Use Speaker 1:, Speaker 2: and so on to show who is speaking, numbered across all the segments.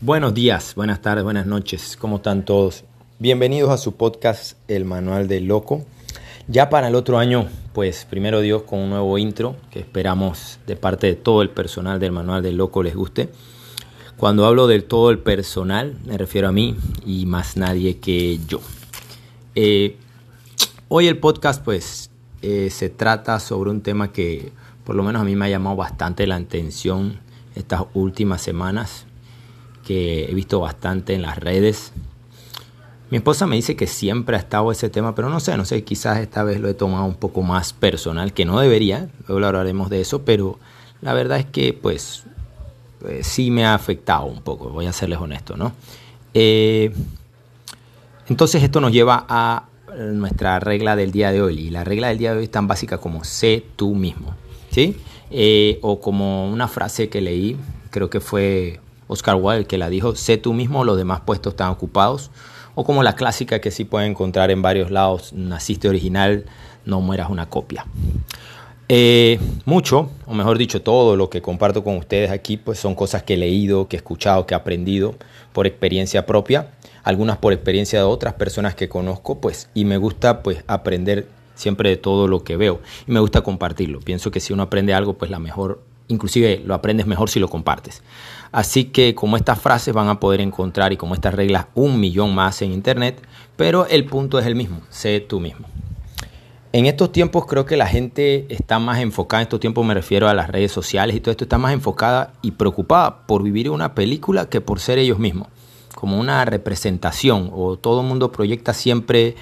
Speaker 1: Buenos días, buenas tardes, buenas noches, ¿cómo están todos? Bienvenidos a su podcast El Manual del Loco. Ya para el otro año, pues primero Dios con un nuevo intro que esperamos de parte de todo el personal del Manual del Loco les guste. Cuando hablo de todo el personal, me refiero a mí y más nadie que yo. Eh, hoy el podcast pues eh, se trata sobre un tema que por lo menos a mí me ha llamado bastante la atención estas últimas semanas que he visto bastante en las redes. Mi esposa me dice que siempre ha estado ese tema, pero no sé, no sé, quizás esta vez lo he tomado un poco más personal, que no debería, luego hablaremos de eso, pero la verdad es que pues, pues sí me ha afectado un poco, voy a serles honesto, ¿no? Eh, entonces esto nos lleva a nuestra regla del día de hoy, y la regla del día de hoy es tan básica como sé tú mismo, ¿sí? Eh, o como una frase que leí, creo que fue Oscar Wilde que la dijo, sé tú mismo, los demás puestos están ocupados. O como la clásica que sí pueden encontrar en varios lados, naciste original, no mueras una copia. Eh, mucho, o mejor dicho, todo lo que comparto con ustedes aquí, pues son cosas que he leído, que he escuchado, que he aprendido por experiencia propia, algunas por experiencia de otras personas que conozco, pues, y me gusta pues aprender siempre de todo lo que veo y me gusta compartirlo. Pienso que si uno aprende algo, pues la mejor inclusive lo aprendes mejor si lo compartes. Así que como estas frases van a poder encontrar y como estas reglas un millón más en internet, pero el punto es el mismo, sé tú mismo. En estos tiempos creo que la gente está más enfocada, en estos tiempos me refiero a las redes sociales y todo esto, está más enfocada y preocupada por vivir una película que por ser ellos mismos, como una representación o todo el mundo proyecta siempre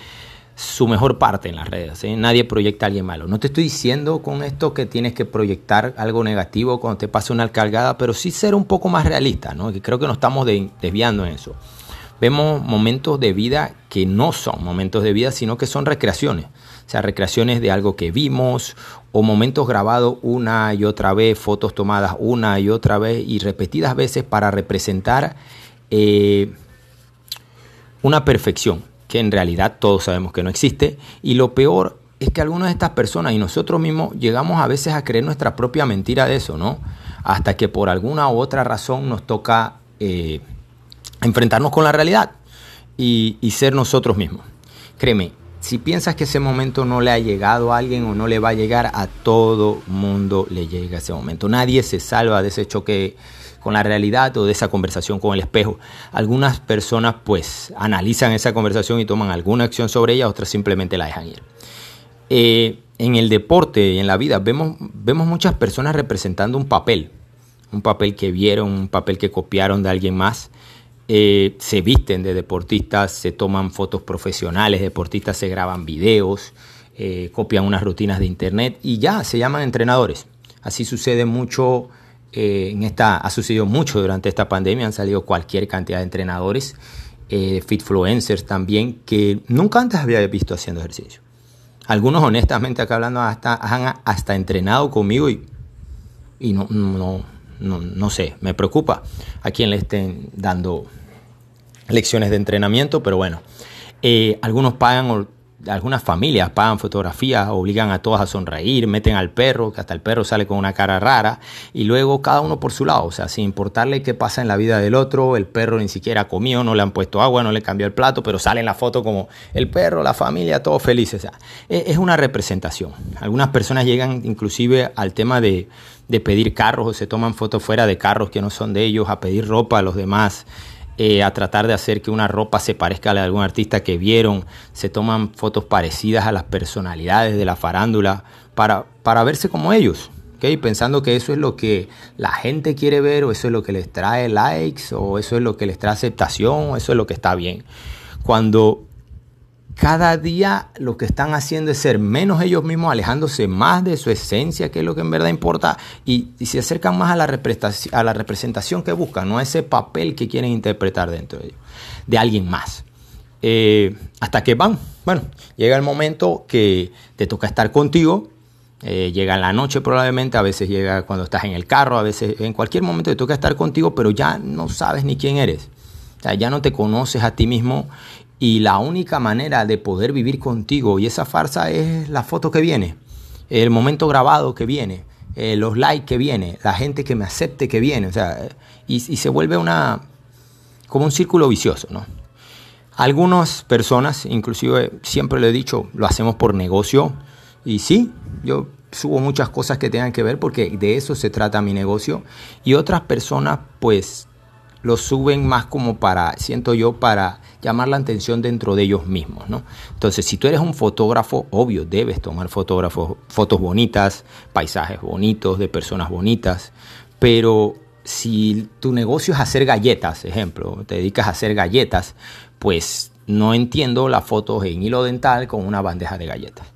Speaker 1: su mejor parte en las redes. Nadie proyecta a alguien malo. No te estoy diciendo con esto que tienes que proyectar algo negativo cuando te pase una alcalgada, pero sí ser un poco más realista, ¿no? creo que nos estamos desviando en eso. Vemos momentos de vida que no son momentos de vida, sino que son recreaciones. O sea, recreaciones de algo que vimos o momentos grabados una y otra vez, fotos tomadas una y otra vez y repetidas veces para representar eh, una perfección que en realidad todos sabemos que no existe. Y lo peor es que algunas de estas personas y nosotros mismos llegamos a veces a creer nuestra propia mentira de eso, ¿no? Hasta que por alguna u otra razón nos toca eh, enfrentarnos con la realidad y, y ser nosotros mismos. Créeme, si piensas que ese momento no le ha llegado a alguien o no le va a llegar, a todo mundo le llega ese momento. Nadie se salva de ese choque con la realidad o de esa conversación con el espejo. Algunas personas pues analizan esa conversación y toman alguna acción sobre ella, otras simplemente la dejan ir. Eh, en el deporte y en la vida vemos, vemos muchas personas representando un papel, un papel que vieron, un papel que copiaron de alguien más. Eh, se visten de deportistas, se toman fotos profesionales, deportistas se graban videos, eh, copian unas rutinas de internet y ya se llaman entrenadores. Así sucede mucho eh, en esta, ha sucedido mucho durante esta pandemia, han salido cualquier cantidad de entrenadores, eh, fitfluencers también, que nunca antes había visto haciendo ejercicio. Algunos honestamente acá hablando hasta, han hasta entrenado conmigo y, y no, no, no, no sé, me preocupa a quien le estén dando lecciones de entrenamiento, pero bueno, eh, algunos pagan algunas familias pagan fotografías, obligan a todos a sonreír, meten al perro, que hasta el perro sale con una cara rara, y luego cada uno por su lado, o sea, sin importarle qué pasa en la vida del otro, el perro ni siquiera comió, no le han puesto agua, no le cambió el plato, pero sale en la foto como el perro, la familia, todos felices. O sea, e-, es una representación. Algunas personas llegan inclusive al tema de, de pedir carros o se toman fotos fuera de carros que no son de ellos, a pedir ropa a los demás. Eh, a tratar de hacer que una ropa se parezca a la de algún artista que vieron, se toman fotos parecidas a las personalidades de la farándula para, para verse como ellos, ¿okay? pensando que eso es lo que la gente quiere ver o eso es lo que les trae likes o eso es lo que les trae aceptación o eso es lo que está bien. Cuando cada día lo que están haciendo es ser menos ellos mismos, alejándose más de su esencia, que es lo que en verdad importa, y, se acercan más a la, representación, a la representación que buscan, no a ese papel que quieren interpretar dentro de ellos, de alguien más. Eh, hasta que van, bueno, llega el momento que te toca estar contigo, eh, llega en la noche probablemente, a veces llega cuando estás en el carro, a veces en cualquier momento te toca estar contigo, pero ya no sabes ni quién eres. Ya no te conoces a ti mismo y la única manera de poder vivir contigo y esa farsa es la foto que viene, el momento grabado que viene, eh, los likes que viene, la gente que me acepte que viene. O sea, y, se vuelve una, como un círculo vicioso, ¿no? Algunas personas, inclusive siempre lo he dicho, lo hacemos por negocio. Y sí, yo subo muchas cosas que tengan que ver porque de eso se trata mi negocio. Y otras personas pues lo suben más como para, siento yo, para llamar la atención dentro de ellos mismos, ¿no? Entonces, si tú eres un fotógrafo, obvio, debes tomar fotógrafos, fotos bonitas, paisajes bonitos, de personas bonitas, pero si tu negocio es hacer galletas, ejemplo, te dedicas a hacer galletas, pues no entiendo las fotos en hilo dental con una bandeja de galletas.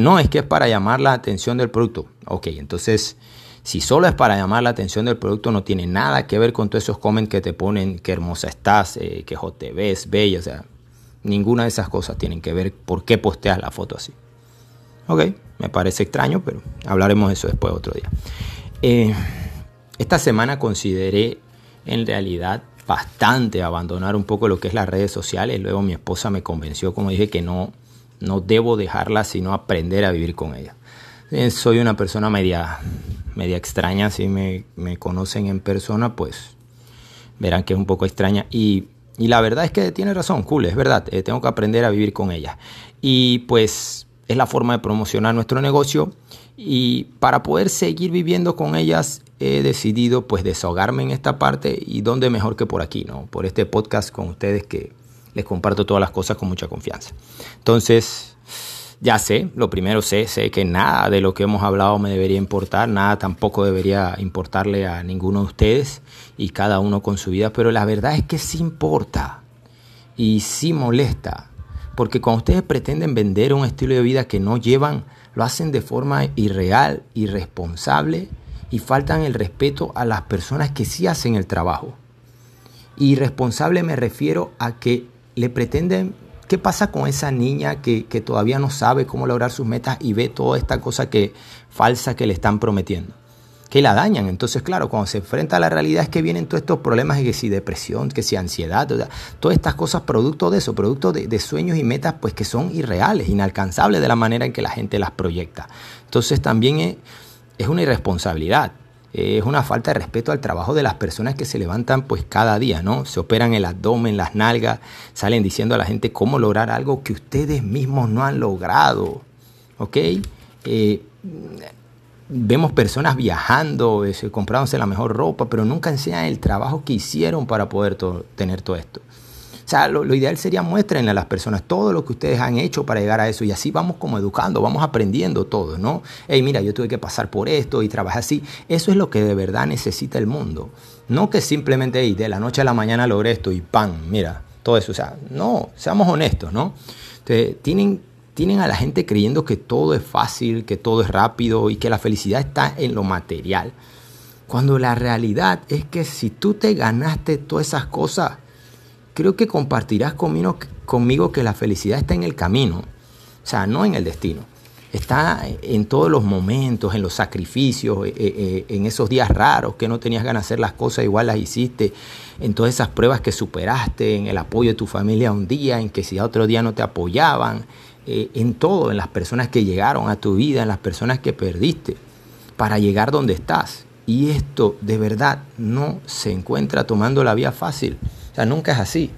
Speaker 1: No, es que es para llamar la atención del producto. Ok, entonces, si solo es para llamar la atención del producto, no tiene nada que ver con todos esos comments que te ponen qué hermosa estás, eh, que hot te ves, bella. O sea, ninguna de esas cosas tienen que ver por qué posteas la foto así. Ok, me parece extraño, pero hablaremos de eso después otro día. Eh, esta semana consideré en realidad bastante abandonar un poco lo que es las redes sociales. Luego mi esposa me convenció, como dije, que no, no debo dejarla, sino aprender a vivir con ella. Eh, soy una persona media, media extraña, si me, conocen en persona, pues verán que es un poco extraña. Y, la verdad es que tiene razón, cool, es verdad, eh, tengo que aprender a vivir con ella. Y pues es la forma de promocionar nuestro negocio y para poder seguir viviendo con ellas he decidido pues desahogarme en esta parte y dónde mejor que por aquí, ¿no? Por este podcast con ustedes que les comparto todas las cosas con mucha confianza. Entonces, ya sé, lo primero sé, sé que nada de lo que hemos hablado me debería importar, nada tampoco debería importarle a ninguno de ustedes y cada uno con su vida, pero la verdad es que sí importa y sí molesta, porque cuando ustedes pretenden vender un estilo de vida que no llevan lo hacen de forma irreal, irresponsable y faltan el respeto a las personas que sí hacen el trabajo. Irresponsable me refiero a que le pretenden, ¿qué pasa con esa niña que, que todavía no sabe cómo lograr sus metas y ve toda esta cosa que falsa que le están prometiendo? que la dañan. Entonces, claro, cuando se enfrenta a la realidad es que vienen todos estos problemas, que si depresión, que si ansiedad, todas estas cosas producto de eso, producto de, sueños y metas pues que son irreales, inalcanzables de la manera en que la gente las proyecta. Entonces también es una irresponsabilidad. Es una falta de respeto al trabajo de las personas que se levantan pues cada día, ¿no? Se operan el abdomen, las nalgas, salen diciendo a la gente cómo lograr algo que ustedes mismos no han logrado, ¿ok? Eh, vemos personas viajando, eh, comprándose la mejor ropa, pero nunca enseñan el trabajo que hicieron para poder tener todo esto. O sea, lo, ideal sería muéstrenle a las personas todo lo que ustedes han hecho para llegar a eso y así vamos como educando, vamos aprendiendo todo, ¿no? Hey, mira, yo tuve que pasar por esto y trabajar así. Eso es lo que de verdad necesita el mundo. No que simplemente hey, de la noche a la mañana logré esto y ¡pam! Mira, todo eso. O sea, no, seamos honestos, ¿no? tienen tienen a la gente creyendo que todo es fácil, que todo es rápido y que la felicidad está en lo material. Cuando la realidad es que si tú te ganaste todas esas cosas, creo que compartirás conmigo, que la felicidad está en el camino, o sea, no en el destino. Está en todos los momentos, en los sacrificios, eh, eh, en esos días raros que no tenías ganas de hacer las cosas, igual las hiciste, en todas esas pruebas que superaste, en el apoyo de tu familia un día, en que si a otro día no te apoyaban, eh, en todo, en las personas que llegaron a tu vida, en las personas que perdiste, para llegar donde estás. Y esto de verdad no se encuentra tomando la vía fácil. Sea, nunca es así.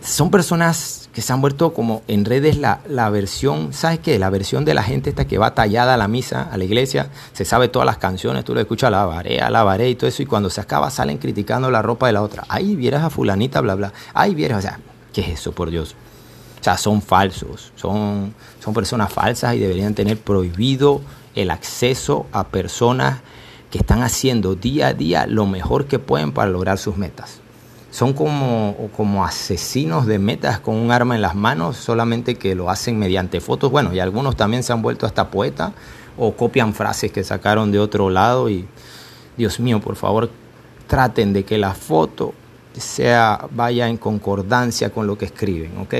Speaker 1: Son personas que se han vuelto como en redes la, la versión, ¿sabes qué? La versión de la gente esta que va tallada a la misa, a la iglesia, se sabe todas las canciones, tú lo escuchas, la varé, la varé y todo eso, y cuando se acaba salen criticando la ropa de la otra. Ahí vieras a fulanita, bla, bla. Ahí vieras, o sea, ¿qué es eso, por Dios? O sea, son falsos, son, son personas falsas y deberían tener prohibido el acceso a personas que están haciendo día a día lo mejor que pueden para lograr sus metas. Son como, como asesinos de metas con un arma en las manos, solamente que lo hacen mediante fotos. Bueno, y algunos también se han vuelto hasta poetas o copian frases que sacaron de otro lado. Y Dios mío, por favor, traten de que la foto sea, vaya en concordancia con lo que escriben, ¿ok?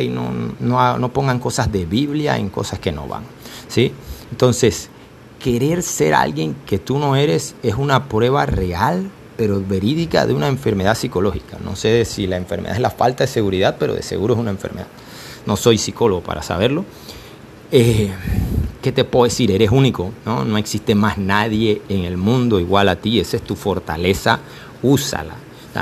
Speaker 1: No, no, pongan cosas de Biblia en cosas que no van, ¿sí? Entonces, querer ser alguien que tú no eres es una prueba real, pero verídica de una enfermedad psicológica. No sé si la enfermedad es la falta de seguridad, pero de seguro es una enfermedad. No soy psicólogo para saberlo. Eh, ¿Qué te puedo decir? Eres único, ¿no? No existe más nadie en el mundo igual a ti. Esa es tu fortaleza. Úsala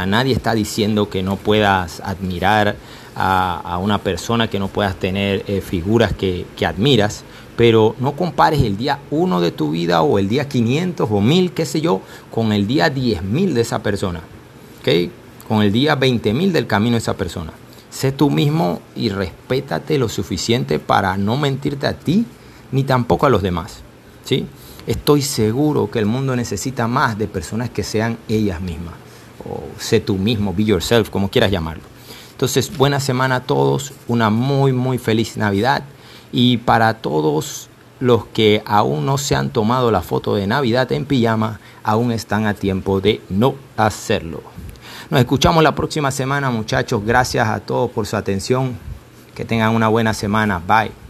Speaker 1: nadie está diciendo que no puedas admirar a, una persona, que no puedas tener eh, figuras que, que, admiras, pero no compares el día 1 de tu vida o el día 500 o 1000, qué sé yo, con el día 10.000 de esa persona, ¿okay? con el día 20.000 del camino de esa persona. Sé tú mismo y respétate lo suficiente para no mentirte a ti ni tampoco a los demás. ¿sí? Estoy seguro que el mundo necesita más de personas que sean ellas mismas. O sé tú mismo, be yourself, como quieras llamarlo. Entonces, buena semana a todos, una muy, muy feliz Navidad. Y para todos los que aún no se han tomado la foto de Navidad en pijama, aún están a tiempo de no hacerlo. Nos escuchamos la próxima semana, muchachos. Gracias a todos por su atención. Que tengan una buena semana. Bye.